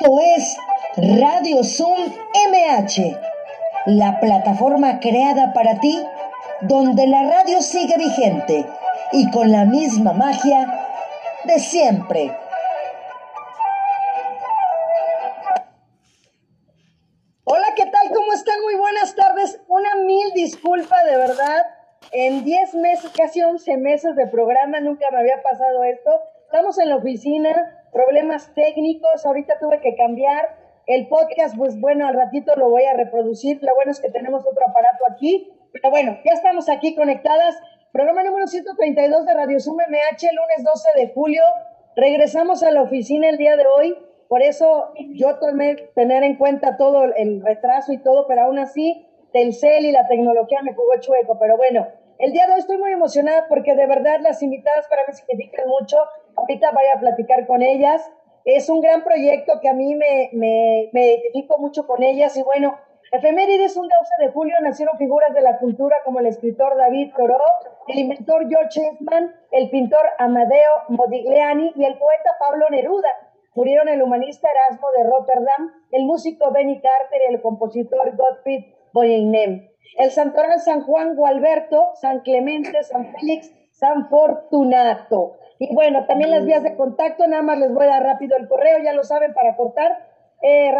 Esto es Radio Zoom MH, la plataforma creada para ti, donde la radio sigue vigente y con la misma magia de siempre. Hola, ¿qué tal? ¿Cómo están? Muy buenas tardes. Una mil disculpa de verdad. En 10 meses, casi 11 meses de programa, nunca me había pasado esto. Estamos en la oficina, problemas técnicos, ahorita tuve que cambiar. El podcast, pues bueno, al ratito lo voy a reproducir, lo bueno es que tenemos otro aparato aquí, pero bueno, ya estamos aquí conectadas, programa número 132 de Radio Zoom MH, lunes 12 de julio, regresamos a la oficina el día de hoy, por eso yo tomé tener en cuenta todo el retraso y todo, pero aún así Telcel y la tecnología me jugó chueco, pero bueno, el día de hoy estoy muy emocionada porque de verdad las invitadas para mí significan mucho. Ahorita voy a platicar con ellas. Es un gran proyecto que a mí me, me, me identifico mucho con ellas y bueno, Efemérides, un 12 de julio nacieron figuras de la cultura como el escritor David Thoreau, el inventor George Eastman, el pintor Amadeo Modigliani y el poeta Pablo Neruda. Murieron el humanista Erasmo de Rotterdam, el músico Benny Carter y el compositor Gottfried Boyeinem el santoral San Juan Gualberto, San Clemente, San Félix, San Fortunato. Y bueno, también las vías de contacto, nada más les voy a dar rápido el correo, ya lo saben para cortar, eh,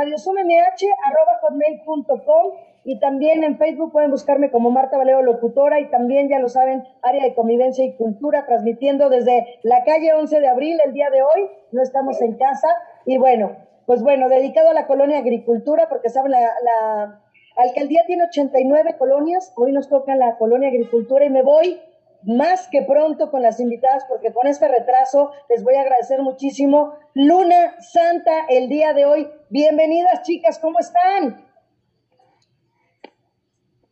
hotmail.com y también en Facebook pueden buscarme como Marta Valero Locutora y también, ya lo saben, área de convivencia y cultura, transmitiendo desde la calle 11 de abril el día de hoy, no estamos en casa. Y bueno, pues bueno, dedicado a la colonia agricultura, porque saben, la Alcaldía tiene 89 colonias, hoy nos toca la colonia agricultura y me voy más que pronto con las invitadas porque con este retraso les voy a agradecer muchísimo. Luna Santa el día de hoy. Bienvenidas chicas, ¿cómo están?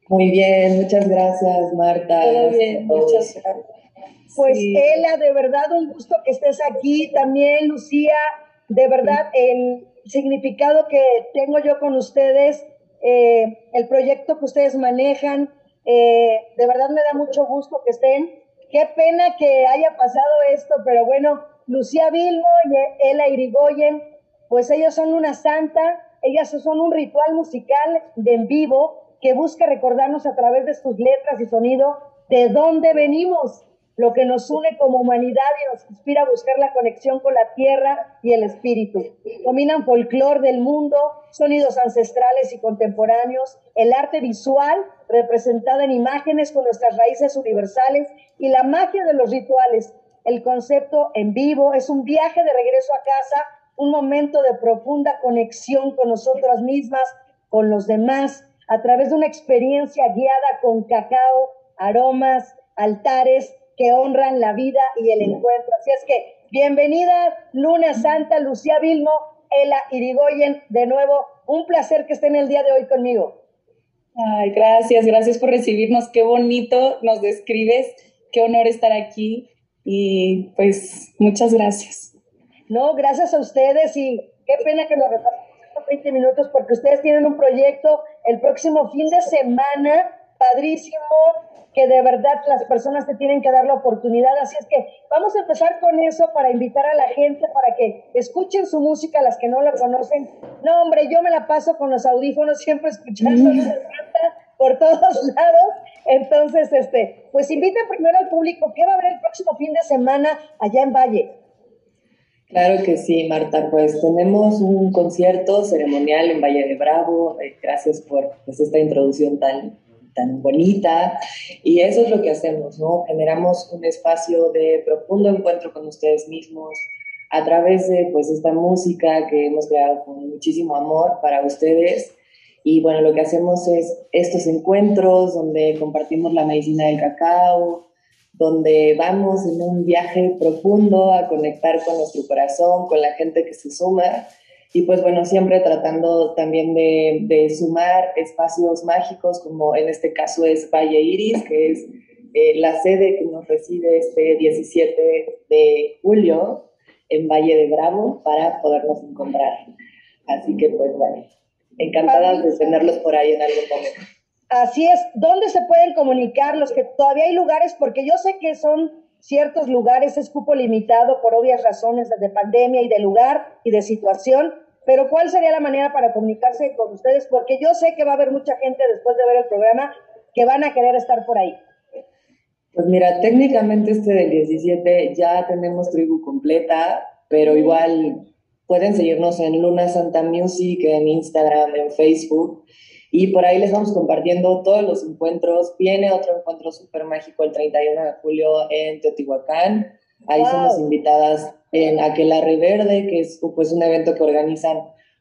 Muy bien, muchas gracias Marta. Todo bien, muchas gracias. Pues Ela, de verdad un gusto que estés aquí. También Lucía, de verdad el significado que tengo yo con ustedes eh, el proyecto que ustedes manejan. Eh, de verdad me da mucho gusto que estén. Qué pena que haya pasado esto, pero bueno, Lucía Vilmo y Ela Irigoyen, pues ellos son una santa, ellas son un ritual musical de en vivo que busca recordarnos a través de sus letras y sonido de dónde venimos, lo que nos une como humanidad y nos inspira a buscar la conexión con la tierra y el espíritu. Dominan folclore del mundo, sonidos ancestrales y contemporáneos, el arte visual representada en imágenes con nuestras raíces universales y la magia de los rituales. El concepto en vivo es un viaje de regreso a casa, un momento de profunda conexión con nosotras mismas, con los demás, a través de una experiencia guiada con cacao, aromas, altares que honran la vida y el encuentro. Así es que bienvenida Luna Santa, Lucía Vilmo, Ela Irigoyen, de nuevo, un placer que estén el día de hoy conmigo. Ay, gracias, gracias por recibirnos, qué bonito nos describes, qué honor estar aquí y pues muchas gracias. No, gracias a ustedes y qué pena que nos repasemos 20 minutos porque ustedes tienen un proyecto el próximo fin de semana padrísimo que de verdad las personas te tienen que dar la oportunidad. Así es que vamos a empezar con eso para invitar a la gente para que escuchen su música, las que no la conocen. No, hombre, yo me la paso con los audífonos siempre escuchando por todos lados. Entonces, este, pues inviten primero al público qué va a haber el próximo fin de semana allá en Valle. Claro que sí, Marta. Pues tenemos un concierto ceremonial en Valle de Bravo. Eh, gracias por pues, esta introducción tan, tan bonita. Y eso es lo que hacemos, ¿no? Generamos un espacio de profundo encuentro con ustedes mismos a través de pues esta música que hemos creado con muchísimo amor para ustedes. Y bueno, lo que hacemos es estos encuentros donde compartimos la medicina del cacao, donde vamos en un viaje profundo a conectar con nuestro corazón, con la gente que se suma y pues bueno, siempre tratando también de, sumar espacios mágicos, como en este caso es Valle Iris, que es eh, la sede que nos recibe este 17 de julio en Valle de Bravo para podernos encontrar. Así que pues bueno, encantadas de tenerlos por ahí en algún momento. Así es, ¿dónde se pueden comunicar los que todavía hay lugares? Porque yo sé que son ciertos lugares, es cupo limitado por obvias razones de pandemia y de lugar y de situación, pero ¿cuál sería la manera para comunicarse con ustedes? Porque yo sé que va a haber mucha gente después de ver el programa que van a querer estar por ahí. Pues mira, técnicamente este del 17 ya tenemos tribu completa, pero igual pueden seguirnos en Luna Santa Music, en Instagram, en Facebook. Y por ahí les vamos compartiendo todos los encuentros. Viene otro encuentro súper mágico el 31 de julio en Teotihuacán. Ahí somos invitadas en Aquelarre Verde, que es pues, un evento que organizan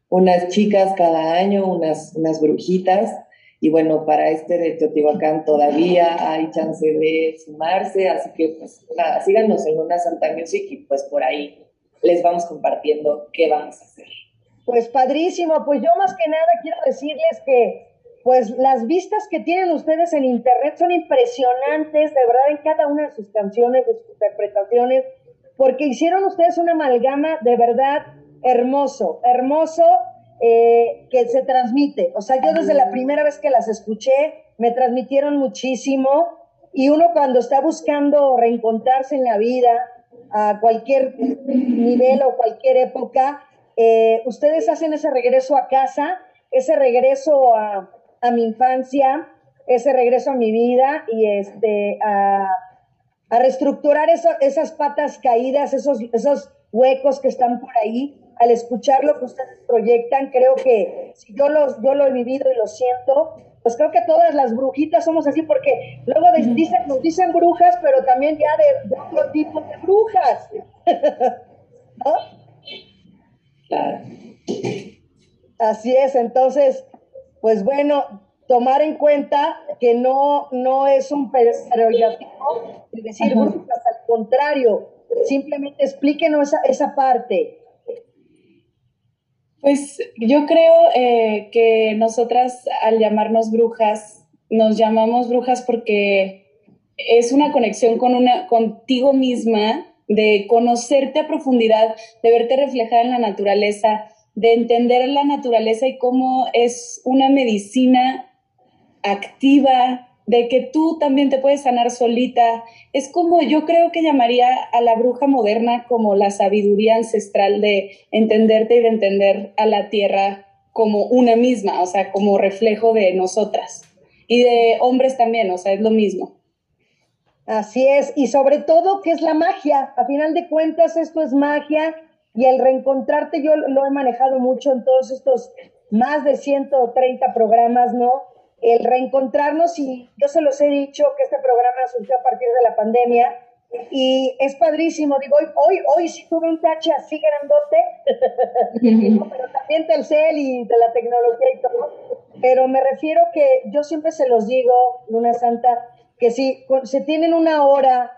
unas chicas cada año, unas, unas brujitas. Y bueno, para este de Teotihuacán todavía hay chance de sumarse, así que pues nada, síganos en Luna Santa Music y pues por ahí les vamos compartiendo qué vamos a hacer. Pues padrísimo, pues yo más que nada quiero decirles que pues las vistas que tienen ustedes en internet son impresionantes, de verdad, en cada una de sus canciones, de sus interpretaciones, porque hicieron ustedes una amalgama de verdad hermoso, hermoso, eh, que se transmite. O sea, yo desde la primera vez que las escuché, me transmitieron muchísimo, y uno cuando está buscando reencontrarse en la vida, a cualquier nivel o cualquier época, eh, ustedes hacen ese regreso a casa, ese regreso a, mi infancia, ese regreso a mi vida y este, a, reestructurar esas patas caídas, esos, esos huecos que están por ahí. Al escuchar lo que ustedes proyectan, creo que si yo, los, yo lo he vivido y lo siento, pues creo que todas las brujitas somos así, porque luego dicen, nos dicen brujas, pero también ya de, de otro tipo de brujas. ¿No? Así es, entonces, pues bueno, tomar en cuenta que no, no es un estereotipo de decir al contrario, simplemente explíquenos esa, esa parte. Pues yo creo eh, que nosotras al llamarnos brujas, nos llamamos brujas porque es una conexión con una, contigo misma de conocerte a profundidad, de verte reflejada en la naturaleza, de entender la naturaleza y cómo es una medicina activa, de que tú también te puedes sanar solita. Es como yo creo que llamaría a la bruja moderna como la sabiduría ancestral de entenderte y de entender a la tierra como una misma, o sea, como reflejo de nosotras. Y de hombres también, o sea, es lo mismo. Así es, y sobre todo que es la magia. A final de cuentas, esto es magia y el reencontrarte yo lo he manejado mucho en todos estos más de 130 programas, ¿no? El reencontrarnos y yo se los he dicho que este programa surgió a partir de la pandemia y es padrísimo. Digo, hoy, hoy, hoy sí tuve un tache así grandote, pero también Telcel y de la tecnología y todo. Pero me refiero que yo siempre se los digo, Luna Santa, que si se tienen una hora,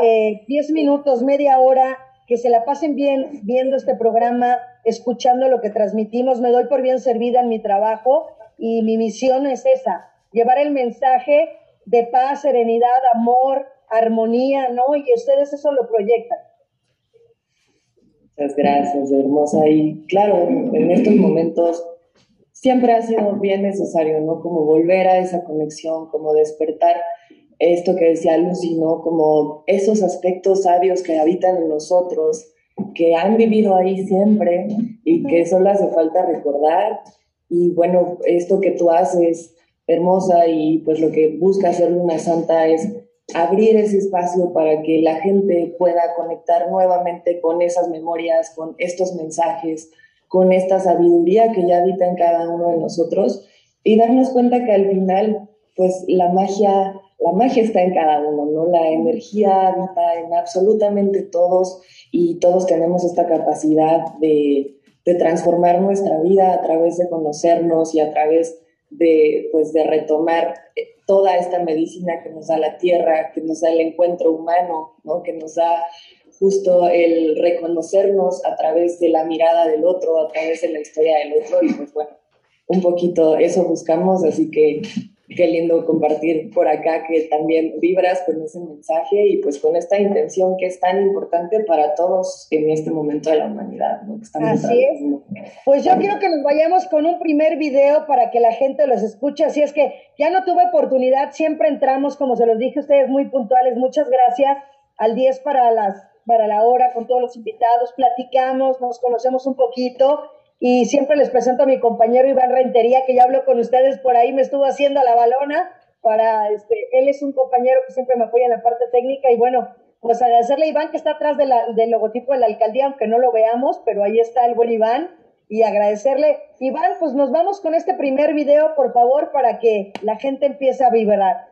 eh, diez minutos, media hora, que se la pasen bien viendo este programa, escuchando lo que transmitimos, me doy por bien servida en mi trabajo y mi misión es esa, llevar el mensaje de paz, serenidad, amor, armonía, ¿no? Y ustedes eso lo proyectan. Muchas gracias, hermosa. Y claro, en estos momentos siempre ha sido bien necesario, ¿no? Como volver a esa conexión, como despertar esto que decía Lucy, ¿no? Como esos aspectos sabios que habitan en nosotros, que han vivido ahí siempre y que solo hace falta recordar. Y bueno, esto que tú haces, hermosa, y pues lo que busca hacer Luna Santa es abrir ese espacio para que la gente pueda conectar nuevamente con esas memorias, con estos mensajes, con esta sabiduría que ya habita en cada uno de nosotros y darnos cuenta que al final, pues la magia la magia está en cada uno, ¿no? La energía habita en absolutamente todos y todos tenemos esta capacidad de, transformar nuestra vida a través de conocernos y a través de, pues, de retomar toda esta medicina que nos da la tierra, que nos da el encuentro humano, ¿no? Que nos da justo el reconocernos a través de la mirada del otro, a través de la historia del otro y pues bueno, un poquito eso buscamos, así que qué lindo compartir por acá que también vibras con ese mensaje y pues con esta intención que es tan importante para todos en este momento de la humanidad. ¿no? Así es. Pues yo quiero que nos vayamos con un primer video para que la gente los escuche. Así es que ya no tuve oportunidad, siempre entramos, como se los dije ustedes, muy puntuales. Muchas gracias al 10 para, las, para la hora con todos los invitados, platicamos, nos conocemos un poquito Y siempre les presento a mi compañero Iván Rentería, que ya habló con ustedes por ahí, me estuvo haciendo la balona para, este, él es un compañero que siempre me apoya en la parte técnica y bueno, pues agradecerle a Iván que está atrás del logotipo de la alcaldía, aunque no lo veamos, pero ahí está el buen Iván y agradecerle. Iván, pues nos vamos con este primer video, por favor, para que la gente empiece a vibrar.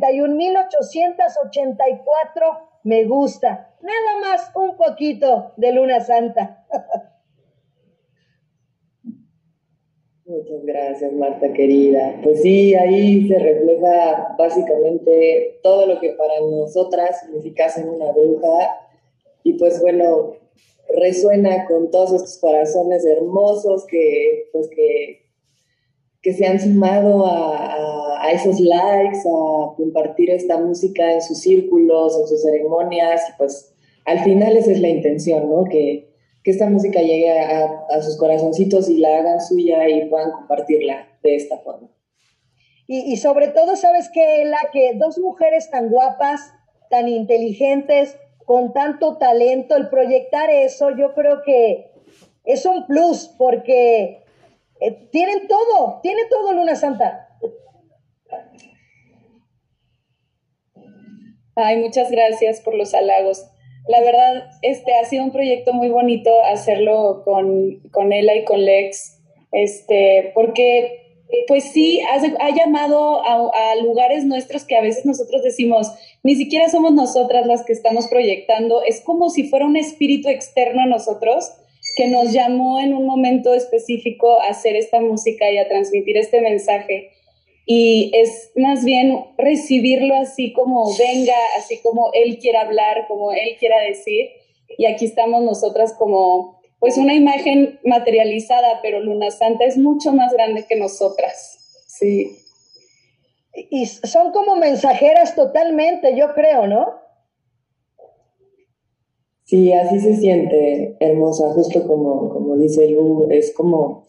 31.884 me gusta. Nada más un poquito de Luna Santa. Muchas gracias, Marta querida. Pues sí, ahí se refleja básicamente todo lo que para nosotras significa ser una bruja. Y pues bueno, resuena con todos estos corazones hermosos que, pues que que se han sumado a, a, esos likes, a compartir esta música en sus círculos, en sus ceremonias, y pues al final esa es la intención, ¿no? Que, que esta música llegue a, a, sus corazoncitos y la hagan suya y puedan compartirla de esta forma. Y, y sobre todo, ¿sabes qué, la Que dos mujeres tan guapas, tan inteligentes, con tanto talento, el proyectar eso, yo creo que es un plus porque eh, tienen todo, tiene todo Luna Santa. Ay, muchas gracias por los halagos. La verdad, este ha sido un proyecto muy bonito hacerlo con, con Ella y con Lex, este, porque pues sí, ha, llamado a, lugares nuestros que a veces nosotros decimos, ni siquiera somos nosotras las que estamos proyectando, es como si fuera un espíritu externo a nosotros que nos llamó en un momento específico a hacer esta música y a transmitir este mensaje. Y es más bien recibirlo así como venga, así como él quiera hablar, como él quiera decir. Y aquí estamos nosotras como pues una imagen materializada, pero Luna Santa es mucho más grande que nosotras. Sí. Y son como mensajeras totalmente, yo creo, ¿no? Sí, así se siente, hermosa, justo como, como dice Lu, es como,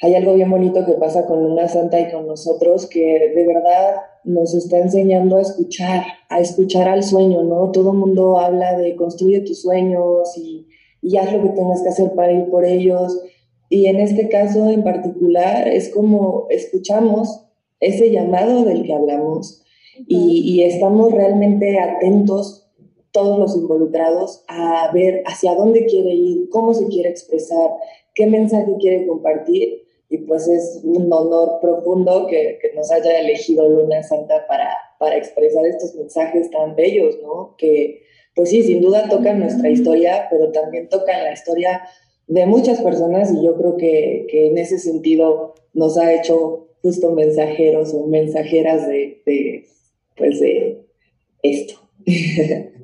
hay algo bien bonito que pasa con Luna Santa y con nosotros que de verdad nos está enseñando a escuchar, a escuchar al sueño, ¿no? Todo el mundo habla de construye tus sueños y y haz lo que tengas que hacer para ir por ellos. Y en este caso en particular es como escuchamos ese llamado del que hablamos y, estamos realmente atentos, todos los involucrados, a ver hacia dónde quiere ir, cómo se quiere expresar, qué mensaje quiere compartir. Y pues es un honor profundo que, que nos haya elegido Luna Santa para, para expresar estos mensajes tan bellos, ¿no? Que, pues sí, sin duda tocan nuestra historia, pero también tocan la historia de muchas personas y yo creo que, en ese sentido nos ha hecho justo mensajeros o mensajeras de, de pues de esto.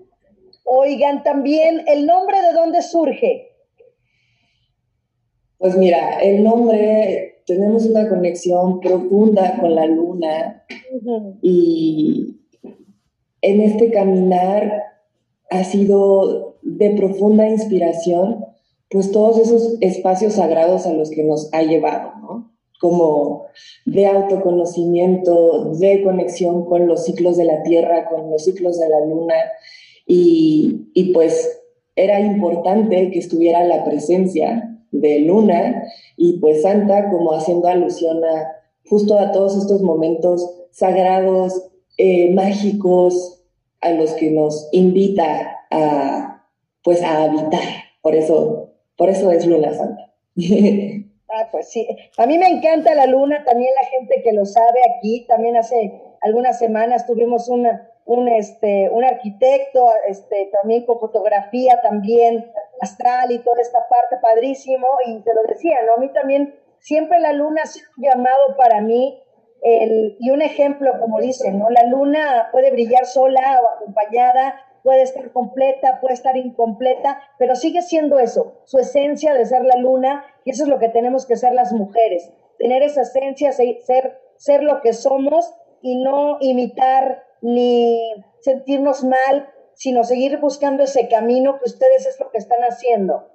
Oigan, también el nombre de dónde surge. Pues mira, el nombre, tenemos una conexión profunda con la luna y en este caminar ha sido de profunda inspiración, pues todos esos espacios sagrados a los que nos ha llevado, ¿no? Como de autoconocimiento, de conexión con los ciclos de la Tierra, con los ciclos de la Luna, y, y pues era importante que estuviera la presencia de Luna y pues Santa como haciendo alusión a justo a todos estos momentos sagrados, eh, mágicos, a los que nos invita a, pues, a habitar. Por eso, por eso es Luna Santa. Ah, pues sí. A mí me encanta la luna, también la gente que lo sabe aquí, también hace algunas semanas tuvimos una, un, este, un arquitecto, este, también con fotografía, también astral y toda esta parte, padrísimo, y te lo decía, ¿no? A mí también siempre la luna ha sido un llamado para mí y un ejemplo, como dicen, ¿no? La luna puede brillar sola o acompañada, puede estar completa, puede estar incompleta, pero sigue siendo eso, su esencia de ser la luna, y eso es lo que tenemos que ser las mujeres, tener esa esencia, ser, ser lo que somos y no imitar ni sentirnos mal, sino seguir buscando ese camino que ustedes es lo que están haciendo.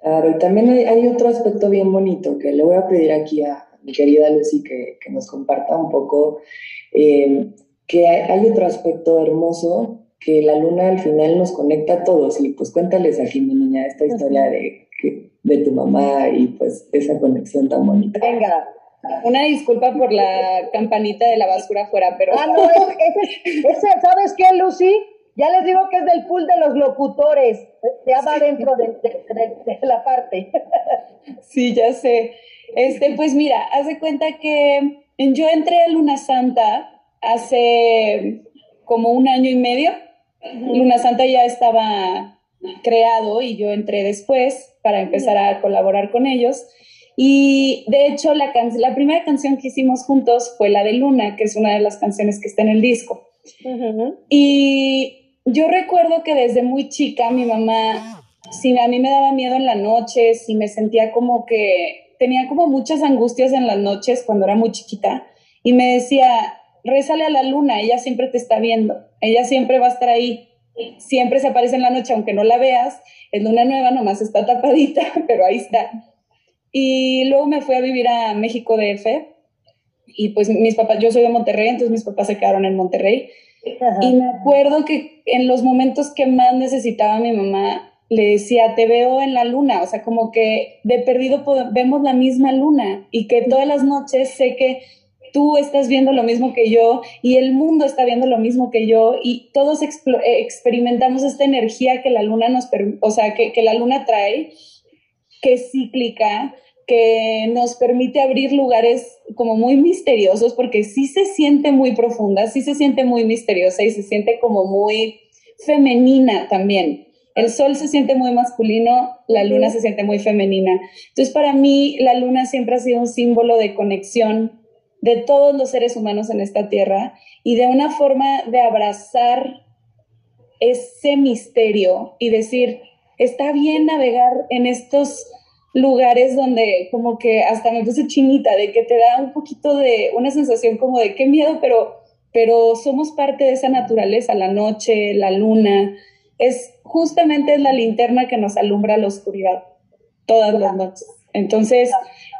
Claro, y también hay otro aspecto bien bonito que le voy a pedir aquí a, mi querida Lucy que, que nos comparta un poco, eh, que hay, otro aspecto hermoso, que la luna al final nos conecta a todos. Y pues cuéntales aquí, mi niña, esta historia de, de tu mamá y pues esa conexión tan bonita. Venga. Una disculpa por la campanita de la basura afuera, pero... Ah, no, ese, ¿sabes qué, Lucy? Ya les digo que es del pool de los locutores. Ya va dentro de, de, de la parte. Sí, ya sé. Este, pues mira, haz de cuenta que yo entré a Luna Santa hace como un año y medio. Luna Santa ya estaba creado y yo entré después para empezar a colaborar con ellos. Y de hecho, la, la primera canción que hicimos juntos fue la de Luna, que es una de las canciones que está en el disco. Y yo recuerdo que desde muy chica mi mamá, si a mí me daba miedo en la noche, si me sentía como que tenía como muchas angustias en las noches cuando era muy chiquita, y me decía, rézale a la luna, ella siempre te está viendo, ella siempre va a estar ahí, siempre se aparece en la noche, aunque no la veas, es luna nueva, nomás está tapadita, pero ahí está. Y luego me fui a vivir a México DF y pues mis papás, yo soy de Monterrey, entonces mis papás se quedaron en Monterrey. Y me acuerdo que en los momentos que más necesitaba mi mamá, le decía, te veo en la luna, o sea, como que de perdido vemos la misma luna y que todas las noches sé que tú estás viendo lo mismo que yo y el mundo está viendo lo mismo que yo y todos eh, experimentamos esta energía que la luna nos, o sea, que, que la luna trae, que es cíclica, que nos permite abrir lugares como muy misteriosos, porque sí se siente muy profunda, sí se siente muy misteriosa y se siente como muy femenina también. El sol se siente muy masculino, la luna se siente muy femenina. Entonces, para mí, la luna siempre ha sido un símbolo de conexión de todos los seres humanos en esta tierra y de una forma de abrazar ese misterio y decir, está bien navegar en estos lugares donde como que hasta me puse chinita, de que te da un poquito de una sensación como de qué miedo, pero, pero somos parte de esa naturaleza, la noche, la luna, es justamente la linterna que nos alumbra la oscuridad todas las noches. Entonces,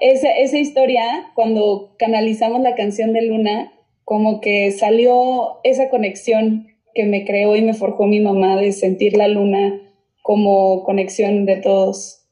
esa, esa historia, cuando canalizamos la canción de Luna, como que salió esa conexión que me creó y me forjó mi mamá de sentir la luna como conexión de todos.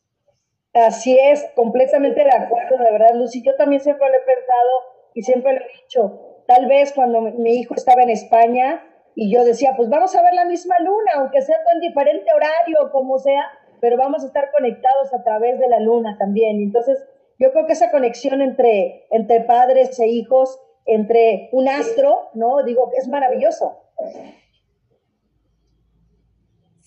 Así es, completamente de acuerdo, de verdad, Lucy. Yo también siempre lo he pensado y siempre lo he dicho. Tal vez cuando mi hijo estaba en España y yo decía, pues vamos a ver la misma luna, aunque sea en diferente horario, como sea, pero vamos a estar conectados a través de la luna también. Entonces, yo creo que esa conexión entre, entre padres e hijos, entre un astro, ¿no? Digo, es maravilloso.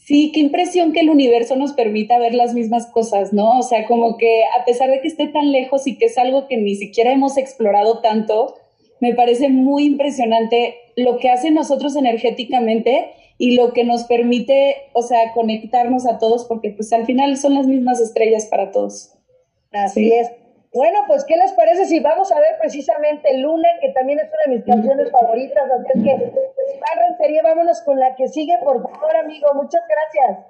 Sí, qué impresión que el universo nos permita ver las mismas cosas, ¿no? O sea, como que a pesar de que esté tan lejos y que es algo que ni siquiera hemos explorado tanto, me parece muy impresionante lo que hace nosotros energéticamente y lo que nos permite, o sea, conectarnos a todos, porque pues al final son las mismas estrellas para todos. Así es. Bueno, pues, ¿qué les parece si vamos a ver precisamente Luna, que también es una de mis canciones favoritas? Así es que, pues, serie, vámonos con la que sigue, por favor, amigo. Muchas gracias.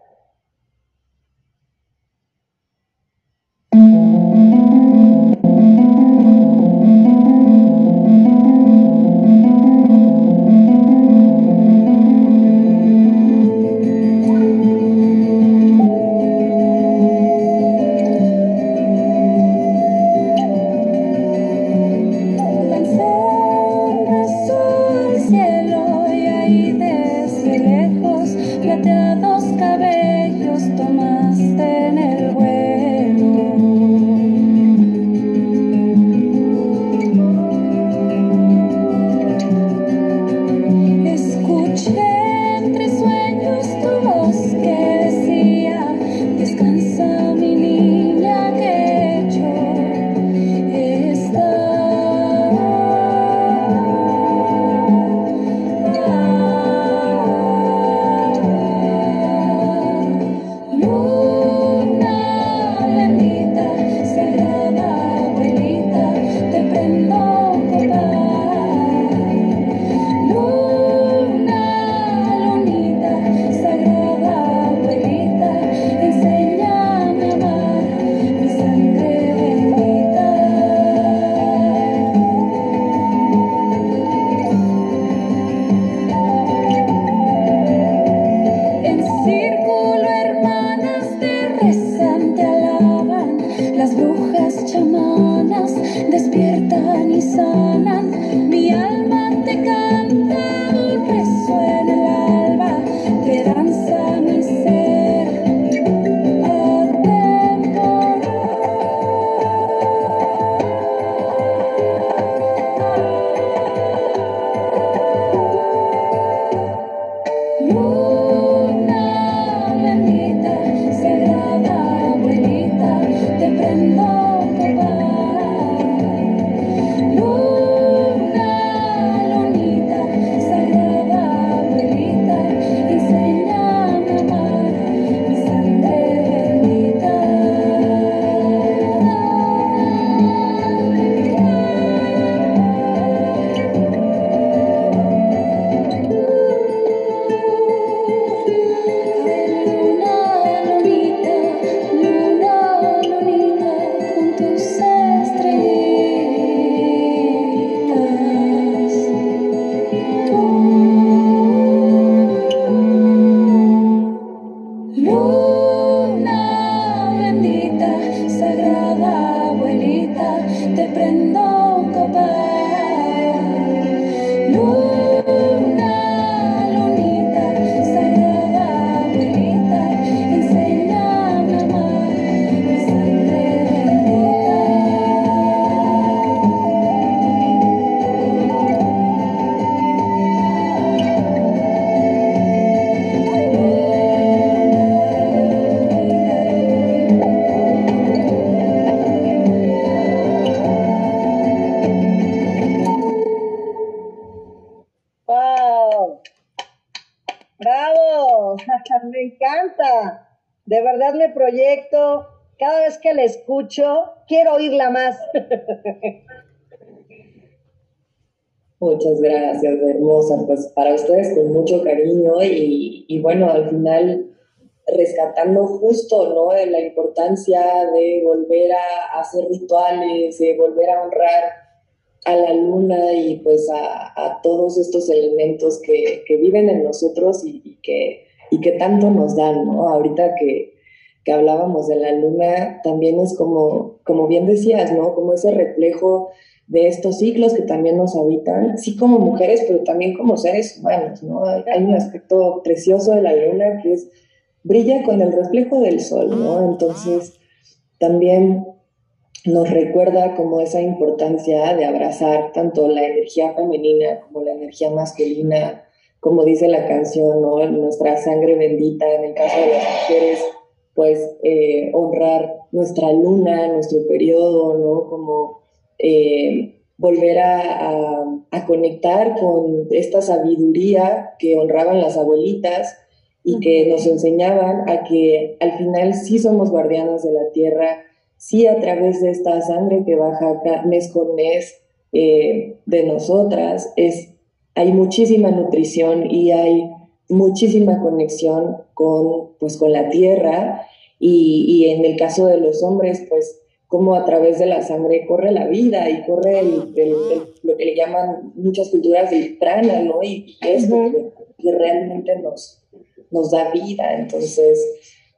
spirit. Me encanta. De verdad me proyecto. Cada vez que la escucho, quiero oírla más. Muchas gracias, hermosa. Pues para ustedes con mucho cariño y, bueno, al final rescatando justo ¿no? la importancia de volver a, hacer rituales, de volver a honrar a la luna y pues a, todos estos elementos que, viven en nosotros y, que, y que tanto nos dan, ¿no? Ahorita que, que hablábamos de la luna, también es como, como bien decías, ¿no? Como ese reflejo de estos ciclos que también nos habitan, sí como mujeres, pero también como seres humanos, ¿no? Hay un aspecto precioso de la luna que es brilla con el reflejo del sol, ¿no? Entonces, también nos recuerda como esa importancia de abrazar tanto la energía femenina como la energía masculina, como dice la canción, ¿no? Nuestra sangre bendita, en el caso de las mujeres, pues eh, honrar nuestra luna, nuestro periodo, ¿no? Como eh, volver a, a, conectar con esta sabiduría que honraban las abuelitas y que nos enseñaban a que al final sí somos guardianas de la tierra, sí a través de esta sangre que baja mes con mes eh, de nosotras, es, hay muchísima nutrición y hay muchísima conexión con, pues, con la tierra y, y en el caso de los hombres, pues como a través de la sangre corre la vida y corre lo que le llaman muchas culturas el prana, ¿no? Y, esto que realmente nos, nos da vida. Entonces,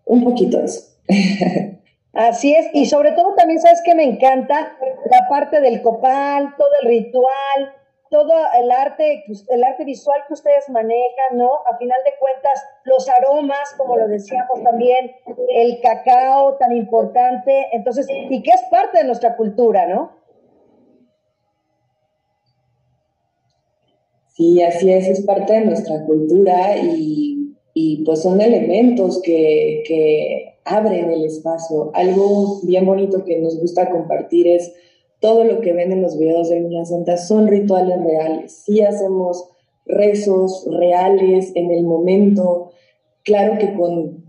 un poquito eso. Así es, y sobre todo también sabes que me encanta la parte del copal, todo el ritual, todo el arte, el arte visual que ustedes manejan, ¿no? A final de cuentas, los aromas, como lo decíamos también, el cacao tan importante, entonces, y que es parte de nuestra cultura, ¿no? Sí, así es, es parte de nuestra cultura y y pues son elementos que, que abren el espacio. Algo bien bonito que nos gusta compartir es todo lo que ven en los videos de Luna Santa son rituales reales. Sí hacemos rezos reales en el momento. Claro que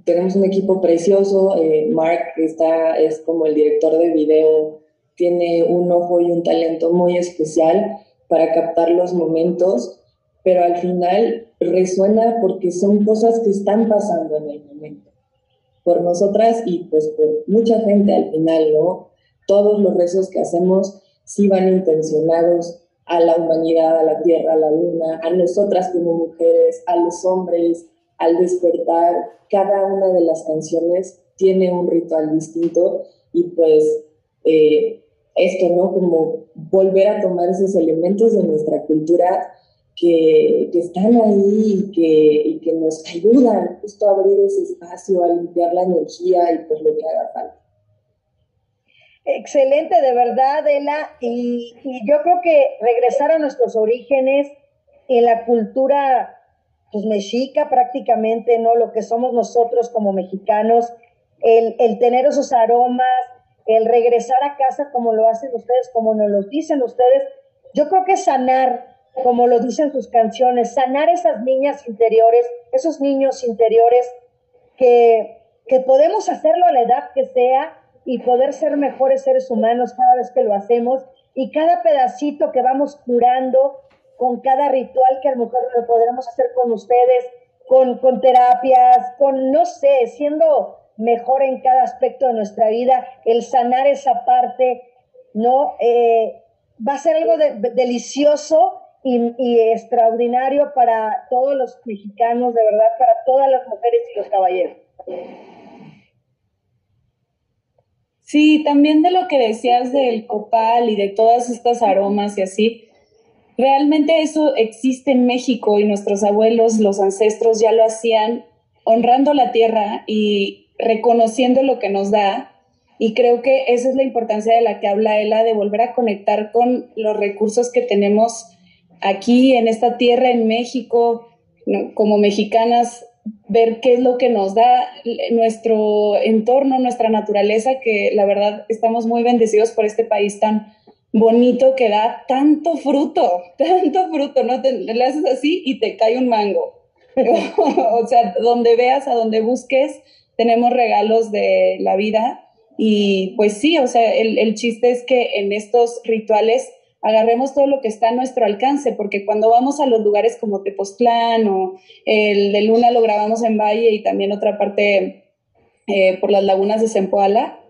tenemos un equipo precioso. Eh, Mark está, es como el director de video, tiene un ojo y un talento muy especial para captar los momentos, pero al final resuena porque son cosas que están pasando en el momento. Por nosotras y pues por mucha gente al final, ¿no? Todos los rezos que hacemos sí van intencionados a la humanidad, a la tierra, a la luna, a nosotras como mujeres, a los hombres, al despertar. Cada una de las canciones tiene un ritual distinto y pues eh, esto, ¿no? Como volver a tomar esos elementos de nuestra cultura que, están ahí y que, y que, nos ayudan justo a abrir ese espacio, a limpiar la energía y pues lo que haga falta. Excelente, de verdad, Ela. Y, yo creo que regresar a nuestros orígenes en la cultura pues mexica prácticamente, ¿no? Lo que somos nosotros como mexicanos, el, el tener esos aromas, el regresar a casa como lo hacen ustedes, como nos lo dicen ustedes, yo creo que sanar como lo dicen sus canciones, sanar esas niñas interiores, esos niños interiores que, que podemos hacerlo a la edad que sea y poder ser mejores seres humanos cada vez que lo hacemos y cada pedacito que vamos curando con cada ritual que a lo mejor lo podremos hacer con ustedes, con, con terapias, con, no sé, siendo mejor en cada aspecto de nuestra vida, el sanar esa parte, ¿no? Eh, va a ser algo delicioso y, extraordinario para todos los mexicanos, de verdad, para todas las mujeres y los caballeros. Sí, también de lo que decías del copal y de todas estas aromas y así, realmente eso existe en México y nuestros abuelos, los ancestros ya lo hacían honrando la tierra y reconociendo lo que nos da. Y creo que esa es la importancia de la que habla Ela, de volver a conectar con los recursos que tenemos aquí en esta tierra, en México, como mexicanas, ver qué es lo que nos da nuestro entorno, nuestra naturaleza, que la verdad estamos muy bendecidos por este país tan bonito que da tanto fruto, tanto fruto, ¿no? Te, le haces así y te cae un mango. o sea, donde veas, a donde busques, tenemos regalos de la vida. Y pues sí, o sea, el, el chiste es que en estos rituales agarremos todo lo que está a nuestro alcance, porque cuando vamos a los lugares como Tepoztlán o el de Luna lo grabamos en Valle y también otra parte eh, por las lagunas de Zempoala,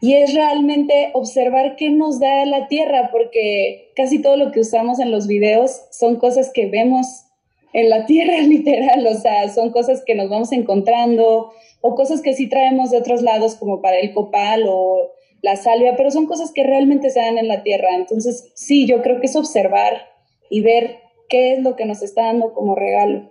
y es realmente observar qué nos da la tierra, porque casi todo lo que usamos en los videos son cosas que vemos en la tierra literal, o sea, son cosas que nos vamos encontrando o cosas que sí traemos de otros lados como para el copal o la salvia, pero son cosas que realmente se dan en la tierra. Entonces, sí, yo creo que es observar y ver qué es lo que nos está dando como regalo.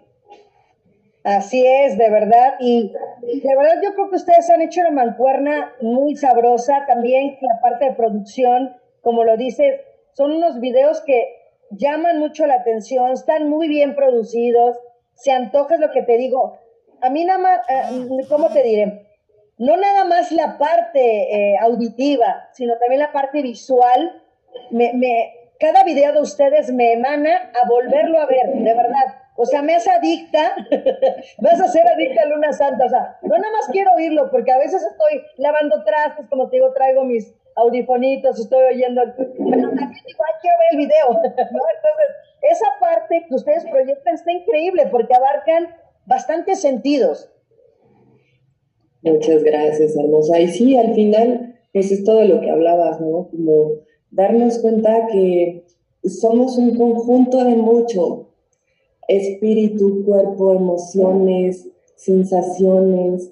Así es, de verdad. Y de verdad yo creo que ustedes han hecho una mancuerna muy sabrosa. También la parte de producción, como lo dices, son unos videos que llaman mucho la atención, están muy bien producidos, se antoja lo que te digo. A mí nada más, eh, ¿cómo te diré? No nada más la parte eh, auditiva, sino también la parte visual. Me, me, cada video de ustedes me emana a volverlo a ver, de verdad o sea, me hace adicta, vas a ser adicta a Luna Santa. O sea, no nada más quiero oírlo, porque a veces estoy lavando trastes, como te digo, traigo mis audifonitos, estoy oyendo, pero también digo, ay, quiero ver el video. Entonces, esa parte que ustedes proyectan está increíble, porque abarcan bastantes sentidos. Muchas gracias, hermosa. Y sí, al final, pues es todo lo que hablabas, ¿no? Como darnos cuenta que somos un conjunto de mucho, espíritu, cuerpo, emociones, sensaciones.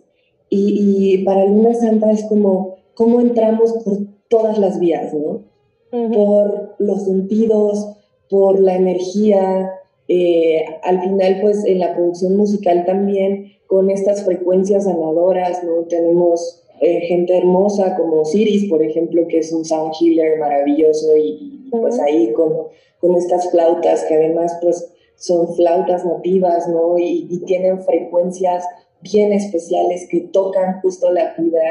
Y, para Luna Santa es como cómo entramos por todas las vías, ¿no? Por los sentidos, por la energía, eh, al final pues en la producción musical también con estas frecuencias sanadoras, ¿no? Tenemos eh, gente hermosa como Siris, por ejemplo, que es un sound healer maravilloso y, pues ahí con, con estas flautas que además pues son flautas nativas, ¿no? Y, tienen frecuencias bien especiales que tocan justo la vida.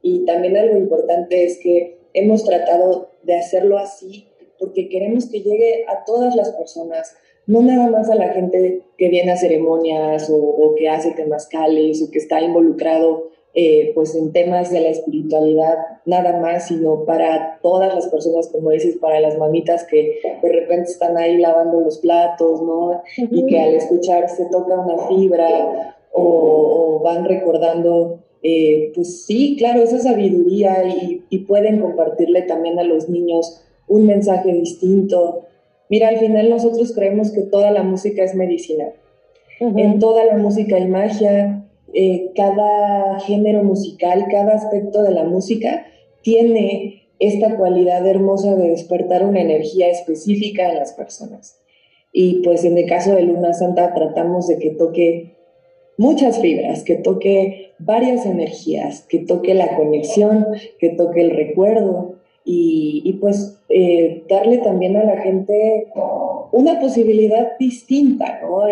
Y también algo importante es que hemos tratado de hacerlo así porque queremos que llegue a todas las personas, no nada más a la gente que viene a ceremonias o, que hace temazcales o que está involucrado eh, pues en temas de la espiritualidad nada más, sino para todas las personas, como dices, para las mamitas que de repente están ahí lavando los platos, ¿no? Y que al escuchar se toca una fibra o, van recordando, eh, pues sí, claro, esa sabiduría y pueden compartirle también a los niños un mensaje distinto. Mira, al final nosotros creemos que toda la música es medicina. En toda la música hay magia, eh, cada género musical, cada aspecto de la música tiene esta cualidad hermosa de despertar una energía específica en las personas. Y pues en el caso de Luna Santa tratamos de que toque muchas fibras, que toque varias energías, que toque la conexión, que toque el recuerdo y, pues eh, darle también a la gente una posibilidad distinta, ¿no?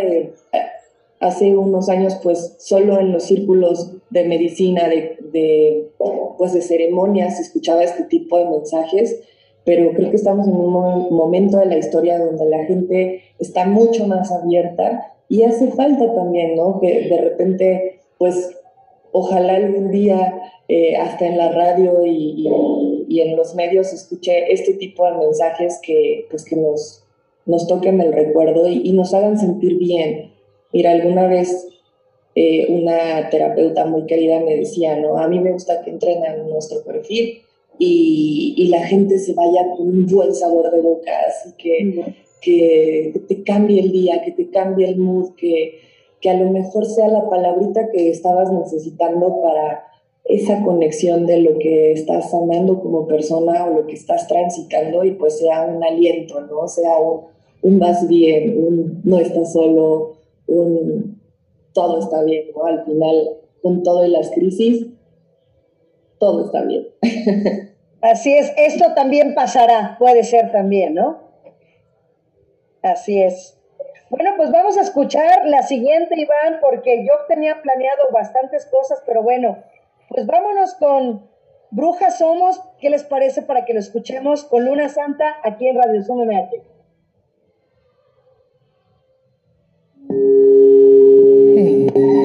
hace unos años, pues solo en los círculos de medicina, de, pues, de ceremonias, escuchaba este tipo de mensajes, pero creo que estamos en un momento de la historia donde la gente está mucho más abierta y hace falta también, ¿no? Que de repente, pues, ojalá algún día, eh, hasta en la radio y, en los medios, escuche este tipo de mensajes que, pues, que nos, nos toquen el recuerdo y, y nos hagan sentir bien Mira, alguna vez eh, una terapeuta muy querida me decía, ¿no? A mí me gusta que entrenen nuestro perfil y, y, la gente se vaya con un buen sabor de boca, así que, que, te cambie el día, que te cambie el mood, que, que a lo mejor sea la palabrita que estabas necesitando para esa conexión de lo que estás sanando como persona o lo que estás transitando y pues sea un aliento, ¿no? Sea un, un vas bien, un no estás solo, todo está bien, ¿no? Al final, con todo y las crisis, todo está bien. Así es, esto también pasará, puede ser también, ¿no? Así es. Bueno, pues vamos a escuchar la siguiente, Iván, porque yo tenía planeado bastantes cosas, pero bueno, pues vámonos con Brujas Somos. ¿Qué les parece para que lo escuchemos con Luna Santa aquí en Radio Zoom?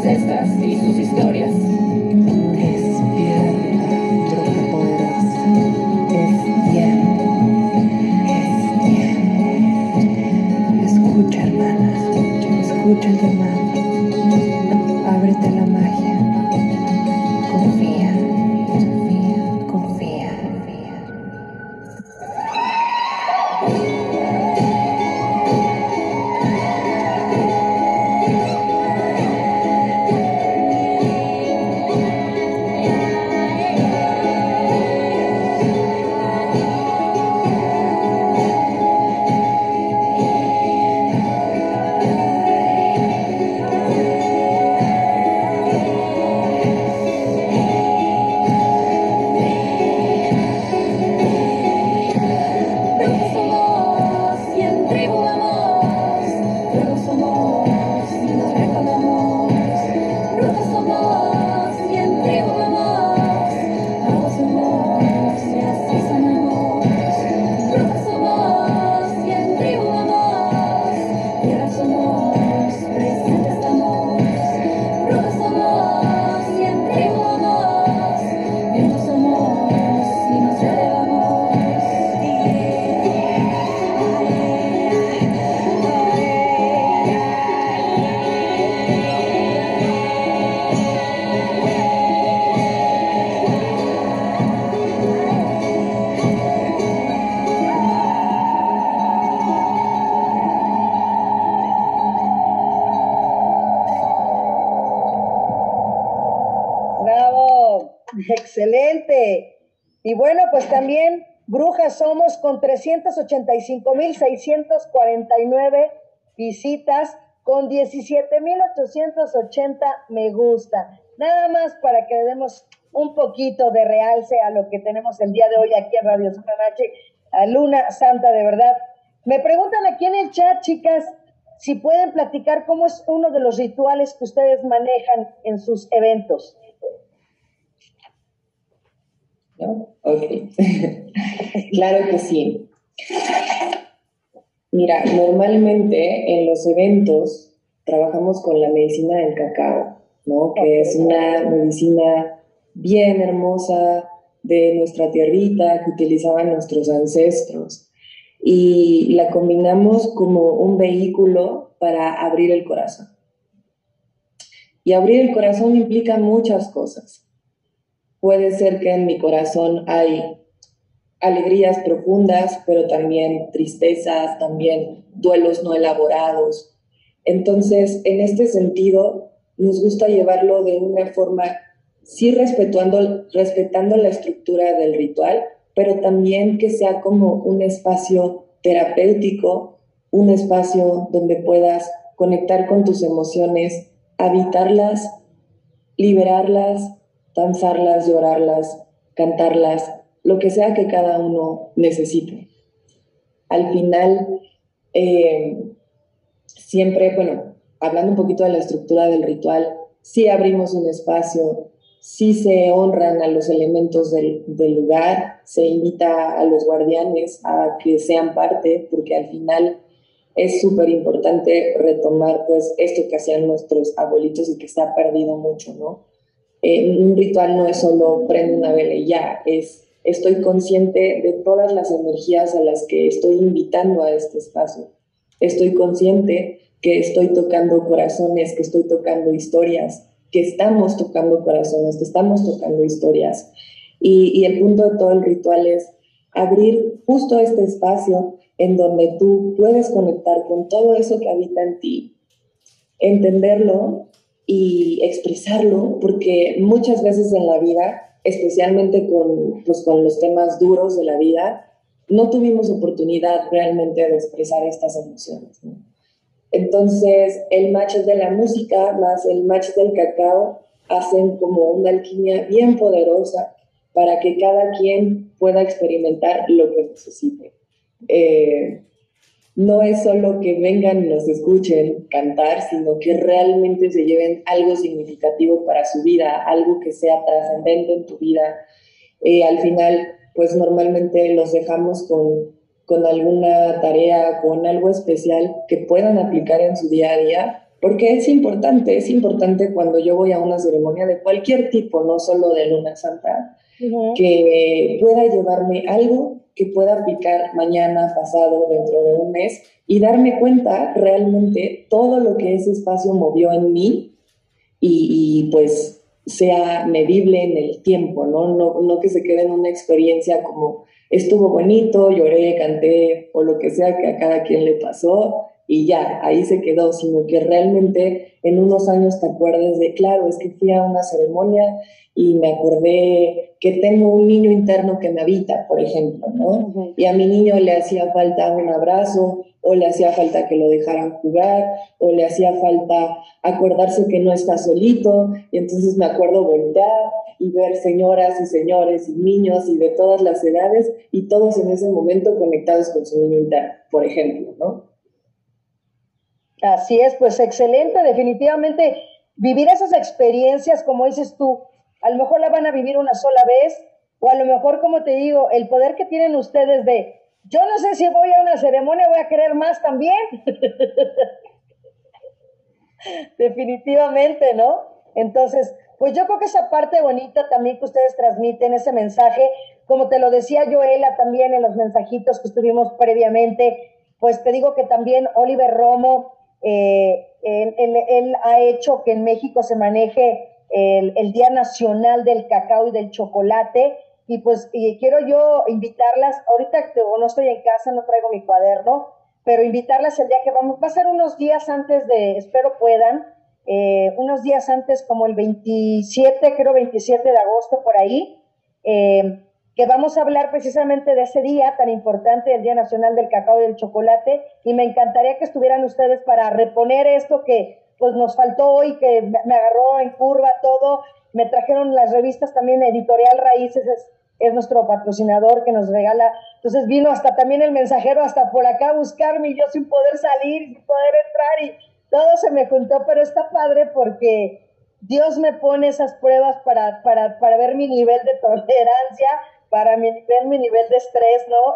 Y bueno, pues también Brujas Somos con 385.649 visitas, con 17.880 me gusta. Nada más para que le demos un poquito de realce a lo que tenemos el día de hoy aquí en Radio Supernache, a Luna Santa, de verdad. Me preguntan aquí en el chat, chicas, si pueden platicar cómo es uno de los rituales que ustedes manejan en sus eventos. Ok, claro que sí. Mira, normalmente en los eventos trabajamos con la medicina del cacao, ¿no? Que es una medicina bien hermosa de nuestra tierrita que utilizaban nuestros ancestros y la combinamos como un vehículo para abrir el corazón. Y abrir el corazón implica muchas cosas. Puede ser que en mi corazón hay alegrías profundas, pero también tristezas, también duelos no elaborados. Entonces, en este sentido, nos gusta llevarlo de una forma, sí respetando, respetando la estructura del ritual, pero también que sea como un espacio terapéutico, un espacio donde puedas conectar con tus emociones, habitarlas, liberarlas danzarlas, llorarlas, cantarlas, lo que sea que cada uno necesite. Al final, eh, siempre, bueno, hablando un poquito de la estructura del ritual, sí abrimos un espacio, sí se honran a los elementos del, del, lugar, se invita a los guardianes a que sean parte, porque al final es súper importante retomar pues esto que hacían nuestros abuelitos y que se ha perdido mucho, ¿no? Eh, un ritual no es solo prende una vela y ya, es estoy consciente de todas las energías a las que estoy invitando a este espacio. Estoy consciente que estoy tocando corazones, que estoy tocando historias, que estamos tocando corazones, que estamos tocando historias. Y, y el punto de todo el ritual es abrir justo este espacio en donde tú puedes conectar con todo eso que habita en ti, entenderlo y expresarlo, porque muchas veces en la vida, especialmente con, pues, con los temas duros de la vida, no tuvimos oportunidad realmente de expresar estas emociones. Entonces, el match de la música más el match del cacao hacen como una alquimia bien poderosa para que cada quien pueda experimentar lo que necesite. Eh, no es solo que vengan y nos escuchen cantar, sino que realmente se lleven algo significativo para su vida, algo que sea trascendente en tu vida. Eh, al final, pues normalmente los dejamos con con alguna tarea, con algo especial que puedan aplicar en su día a día, porque es importante, es importante cuando yo voy a una ceremonia de cualquier tipo, no solo de Luna Santa, que pueda llevarme algo que pueda aplicar mañana, pasado, dentro de un mes y darme cuenta realmente todo lo que ese espacio movió en mí y, y pues sea medible en el tiempo, ¿no? ¿no? No que se quede en una experiencia como estuvo bonito, lloré, canté o lo que sea que a cada quien le pasó y ya, ahí se quedó, sino que realmente en unos años te acuerdes de, claro, es que fui a una ceremonia y me acordé que tengo un niño interno que me habita, por ejemplo, ¿no? Y a mi niño le hacía falta un abrazo, o le hacía falta que lo dejaran jugar, o le hacía falta acordarse que no está solito, y entonces me acuerdo voltear y ver señoras y señores y niños y de todas las edades, y todos en ese momento conectados con su niño interno, por ejemplo, ¿no? Así es, pues excelente, definitivamente vivir esas experiencias, como dices tú, a lo mejor la van a vivir una sola vez, o a lo mejor, como te digo, el poder que tienen ustedes de, yo no sé si voy a una ceremonia, voy a querer más también. Definitivamente, ¿no? Entonces, pues yo creo que esa parte bonita también que ustedes transmiten, ese mensaje, como te lo decía Joela también en los mensajitos que estuvimos previamente, pues te digo que también Oliver Romo, eh, él, ha hecho que en México se maneje el, Día Nacional del Cacao y del Chocolate. Y pues quiero yo invitarlas, ahorita no estoy en casa, no traigo mi cuaderno, pero invitarlas el día que vamos, va a ser unos días antes de, espero puedan, eh, unos días antes como el 27, creo 27 de agosto por ahí, eh, vamos a hablar precisamente de ese día tan importante, el Día Nacional del Cacao y del Chocolate, y me encantaría que estuvieran ustedes para reponer esto que pues nos faltó hoy, que me agarró en curva todo, me trajeron las revistas también, Editorial Raíces es, es nuestro patrocinador que nos regala, entonces vino hasta también el mensajero hasta por acá a buscarme y yo sin poder salir, sin poder entrar y todo se me juntó, pero está padre porque Dios me pone esas pruebas para, para, para ver mi nivel de tolerancia, para ver mi nivel de estrés, ¿no?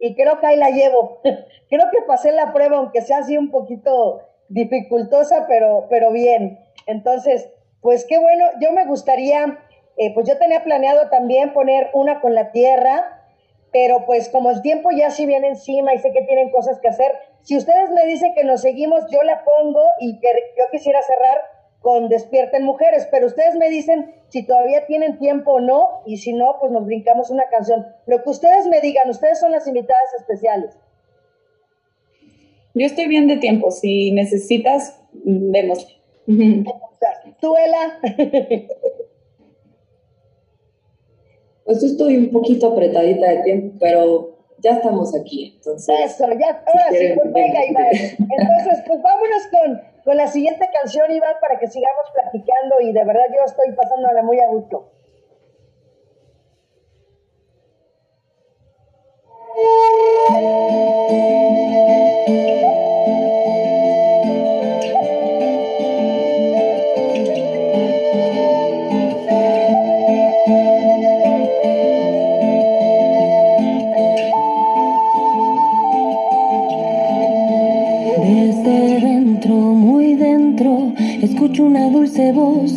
Y, y creo que ahí la llevo. creo que pasé la prueba, aunque sea así un poquito dificultosa, pero, pero bien. Entonces, pues qué bueno, yo me gustaría, eh, pues yo tenía planeado también poner una con la tierra, pero pues como el tiempo ya sí viene encima y sé que tienen cosas que hacer, si ustedes me dicen que nos seguimos, yo la pongo y que yo quisiera cerrar con Despierten Mujeres, pero ustedes me dicen si todavía tienen tiempo o no, y si no, pues nos brincamos una canción. Lo que ustedes me digan, ustedes son las invitadas especiales. Yo estoy bien de tiempo. Si necesitas, vemos. ¿Tú, Ela? Pues estoy un poquito apretadita de tiempo, pero ya estamos aquí. Entonces, Eso, ya, ahora sí, pues venga, Iván. Entonces, pues vámonos con, con la siguiente canción, Iván, para que sigamos platicando y de verdad yo estoy pasándola muy a gusto.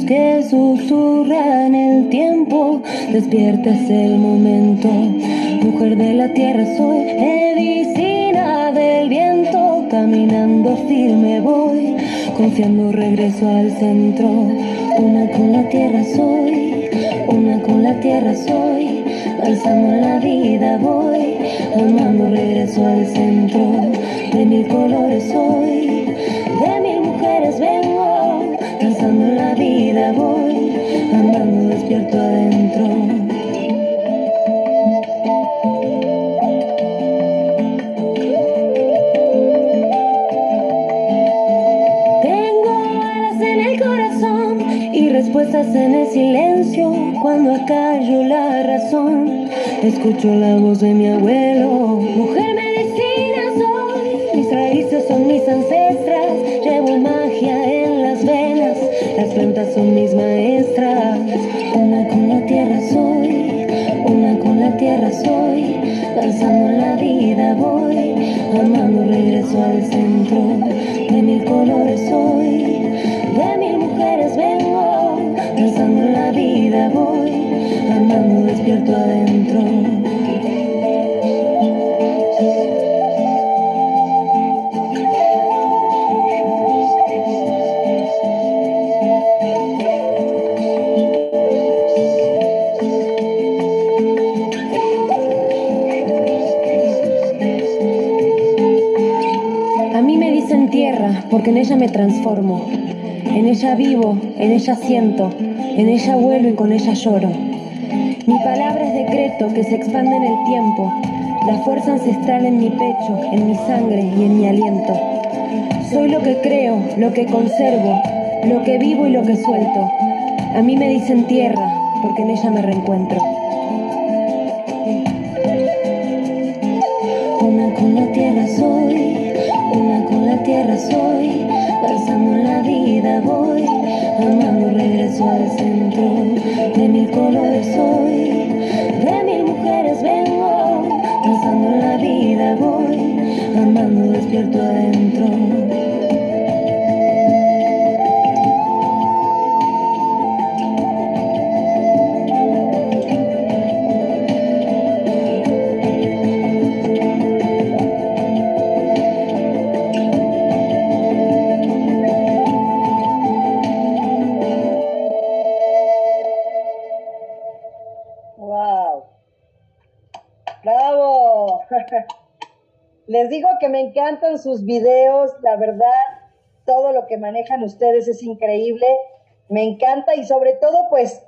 Que susurra en el tiempo. Despierta es el momento, mujer de la tierra soy, medicina del viento. Caminando firme voy, confiando regreso al centro. Una con la tierra soy, una con la tierra soy. Alzando la vida voy, amando regreso al centro. De mil colores soy, Danzando la vida voy, andando despierto adentro. Tengo alas en el corazón y respuestas en el silencio cuando acallo la razón. Escucho la voz de mi abuelo, mujer son mis maestras. Una con la tierra soy, una con la tierra soy. Danzando la vida voy, amando regreso al centro. De mil colores soy, de mil mujeres vengo. Danzando la vida voy, amando despierto adentro. En ella vivo, en ella siento, en ella vuelo y con ella lloro. Mi palabra es decreto que se expande en el tiempo, la fuerza ancestral en mi pecho, en mi sangre y en mi aliento. Soy lo que creo, lo que conservo, lo que vivo y lo que suelto. A mí me dicen tierra porque en ella me reencuentro. Una con la tierra amando sus videos, la verdad, todo lo que manejan ustedes es increíble, me encanta y sobre todo, pues,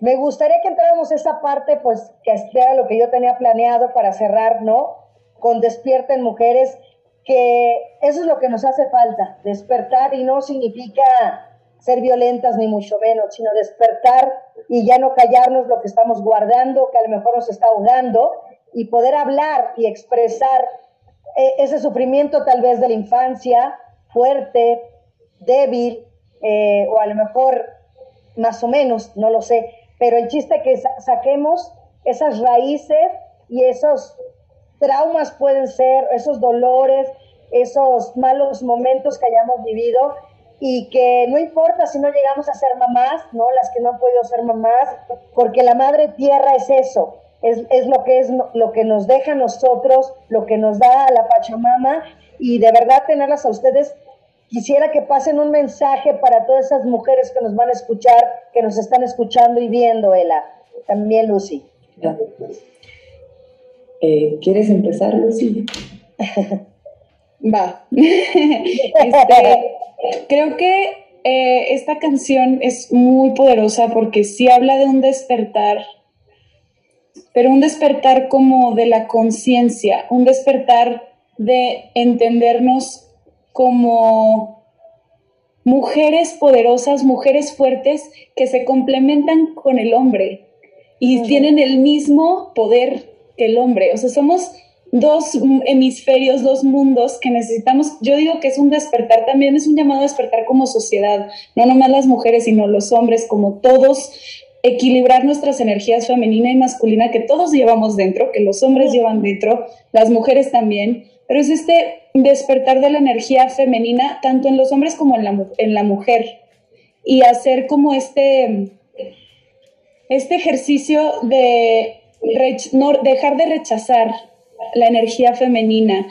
me gustaría que entráramos esa parte, pues, que era lo que yo tenía planeado para cerrar, ¿no? Con Despierten Mujeres, que eso es lo que nos hace falta, despertar y no significa ser violentas ni mucho menos, sino despertar y ya no callarnos lo que estamos guardando, que a lo mejor nos está ahogando, y poder hablar y expresar ese sufrimiento tal vez de la infancia, fuerte, débil, eh, o a lo mejor más o menos, no lo sé, pero el chiste que sa saquemos esas raíces y esos traumas pueden ser, esos dolores, esos malos momentos que hayamos vivido y que no importa si no llegamos a ser mamás, ¿no? Las que no han podido ser mamás, porque la madre tierra es eso, es, es lo que es lo que nos deja a nosotros, lo que nos da a la Pachamama y de verdad tenerlas a ustedes quisiera que pasen un mensaje para todas esas mujeres que nos van a escuchar, que nos están escuchando y viendo, Ela. También Lucy. Eh, ¿Quieres empezar, Lucy? Va. este, creo que eh, esta canción es muy poderosa porque sí habla de un despertar, pero un despertar como de la conciencia, un despertar de entendernos como mujeres poderosas, mujeres fuertes que se complementan con el hombre y uh -huh. tienen el mismo poder que el hombre. O sea, somos dos hemisferios, dos mundos que necesitamos. Yo digo que es un despertar también, es un llamado a despertar como sociedad, no nomás las mujeres, sino los hombres, como todos, equilibrar nuestras energías femenina y masculina que todos llevamos dentro, que los hombres llevan dentro, las mujeres también, pero es este despertar de la energía femenina tanto en los hombres como en la, en la mujer. y hacer como este, este ejercicio de no, dejar de rechazar la energía femenina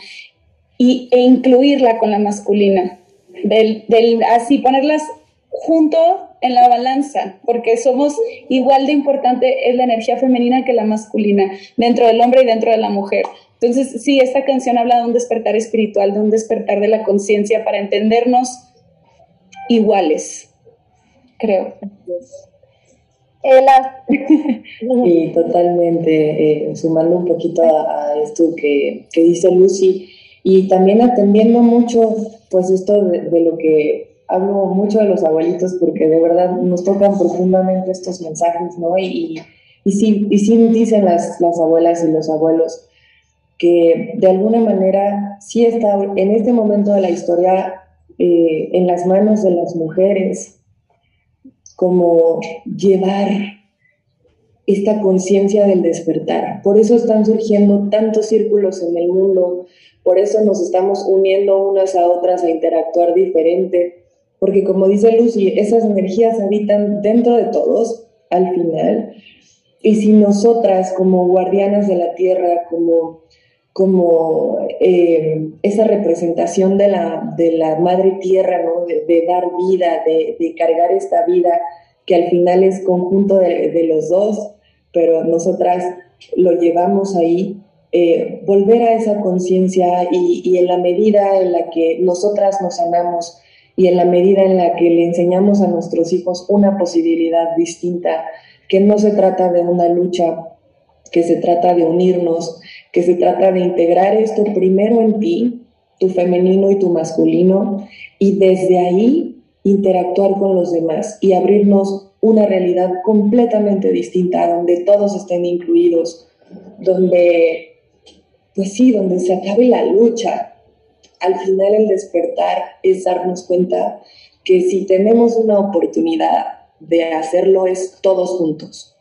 y, e incluirla con la masculina, del, del, así ponerlas junto en la balanza, porque somos igual de importante es la energía femenina que la masculina, dentro del hombre y dentro de la mujer. Entonces, sí, esta canción habla de un despertar espiritual, de un despertar de la conciencia para entendernos iguales, creo. Ela. Sí, totalmente, eh, sumando un poquito a, esto que, que, dice Lucy y también atendiendo mucho, pues esto de, lo que hablo mucho de los abuelitos porque de verdad nos tocan profundamente estos mensajes, ¿no? Y, sí, y sí dicen las, las abuelas y los abuelos que de alguna manera sí está en este momento de la historia eh, en las manos de las mujeres como llevar esta conciencia del despertar. Por eso están surgiendo tantos círculos en el mundo, por eso nos estamos uniendo unas a otras a interactuar diferente, porque como dice Lucy, esas energías habitan dentro de todos al final, y si nosotras como guardianas de la tierra, como, como eh, esa representación de la, de la madre tierra, ¿no? de, dar vida, de, de cargar esta vida, que al final es conjunto de, los dos, pero nosotras lo llevamos ahí, eh, volver a esa conciencia y, en la medida en la que nosotras nos sanamos y en la medida en la que le enseñamos a nuestros hijos una posibilidad distinta, que no se trata de una lucha, que se trata de unirnos, que se trata de integrar esto primero en ti, tu femenino y tu masculino, y desde ahí interactuar con los demás y abrirnos una realidad completamente distinta, donde todos estén incluidos, donde, pues sí, donde se acabe la lucha. Al final el despertar es darnos cuenta que si tenemos una oportunidad de hacerlo es todos juntos.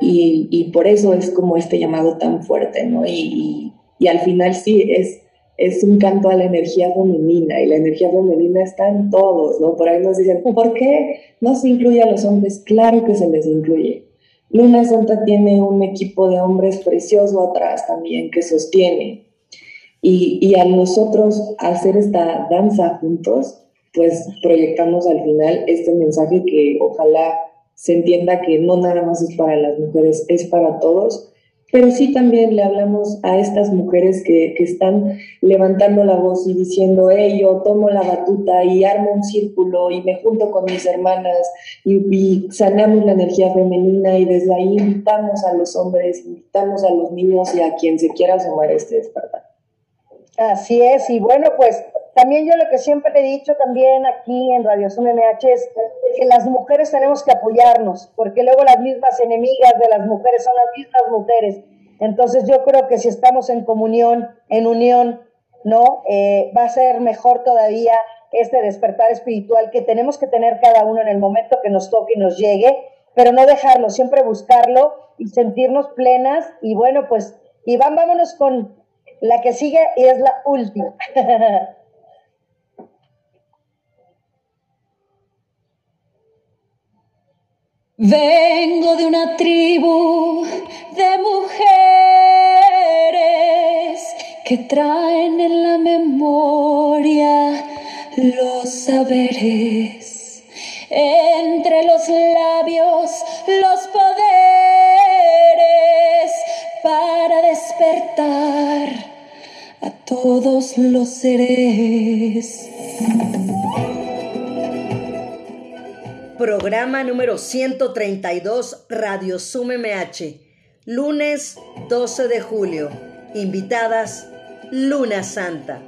Y, por eso es como este llamado tan fuerte, ¿no? y al final sí, es es un canto a la energía femenina y la energía femenina está en todos, ¿no? Por ahí nos dicen, ¿por qué no se incluye a los hombres? Claro que se les incluye. Luna Santa tiene un equipo de hombres precioso atrás también que sostiene. Y, y a nosotros hacer esta danza juntos, pues proyectamos al final este mensaje que ojalá se entienda que no nada más es para las mujeres, es para todos pero sí también le hablamos a estas mujeres que, que, están levantando la voz y diciendo, hey, yo tomo la batuta y armo un círculo y me junto con mis hermanas y, sanamos la energía femenina y desde ahí invitamos a los hombres, invitamos a los niños y a quien se quiera sumar a este despertar. Así es, y bueno, pues también yo lo que siempre he dicho también aquí en Radio Zoom MH es que las mujeres tenemos que apoyarnos, porque luego las mismas enemigas de las mujeres son las mismas mujeres. Entonces yo creo que si estamos en comunión, en unión, ¿no? Eh, va a ser mejor todavía este despertar espiritual que tenemos que tener cada uno en el momento que nos toque y nos llegue, pero no dejarlo, siempre buscarlo y sentirnos plenas. Y bueno, pues, Iván, vámonos con la que sigue y es la última. Vengo de una tribu de mujeres que traen en la memoria los saberes. Entre los labios los poderes para despertar a todos los seres. Programa número 132 Radio Sum MH. Lunes 12 de julio. Invitadas Luna Santa.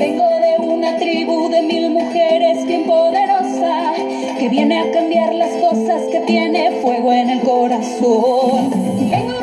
Vengo de una tribu de mil mujeres bien poderosa que viene a cambiar las cosas que tiene fuego en el corazón.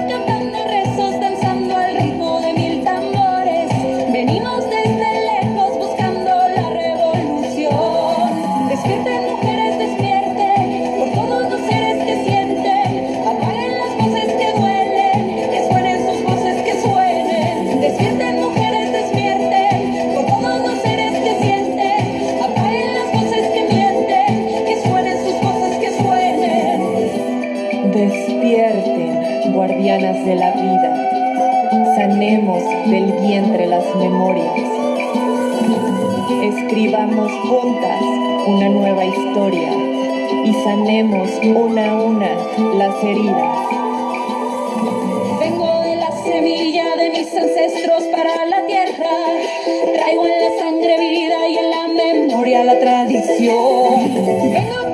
Y sanemos una a una las heridas. Vengo de la semilla de mis ancestros para la tierra. Traigo en la sangre vida y en la memoria la tradición. Vengo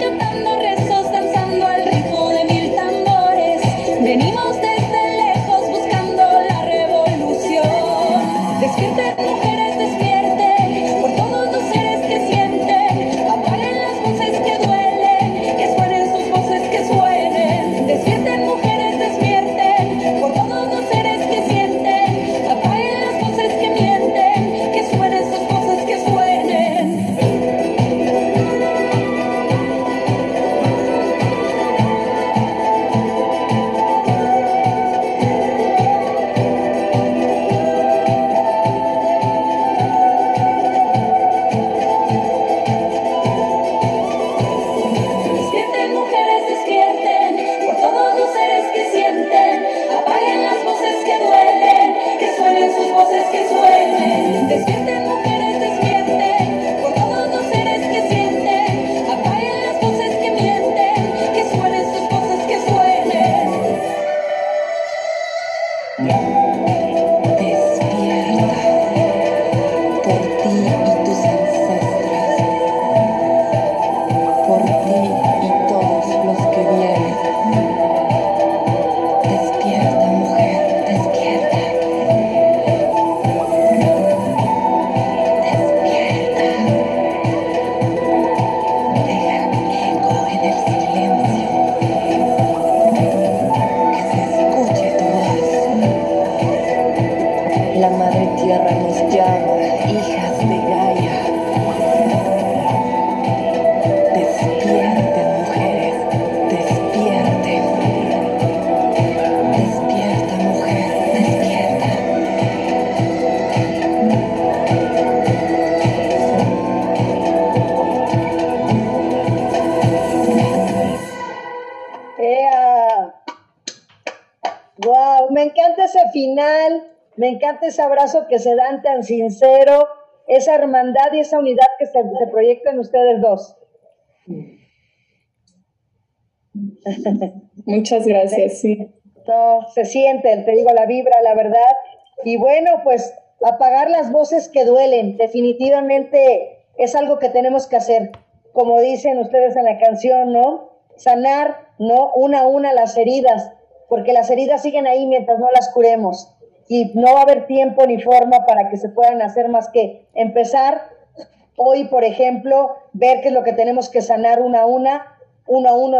ese abrazo que se dan tan sincero, esa hermandad y esa unidad que se, se proyecta en ustedes dos. Muchas gracias, sí. No, se sienten, te digo, la vibra, la verdad. Y bueno, pues apagar las voces que duelen, definitivamente es algo que tenemos que hacer, como dicen ustedes en la canción, ¿no? Sanar, ¿no? Una a una las heridas, porque las heridas siguen ahí mientras no las curemos. Y no va a haber tiempo ni forma para que se puedan hacer más que empezar hoy, por ejemplo, ver qué es lo que tenemos que sanar una a una, uno a uno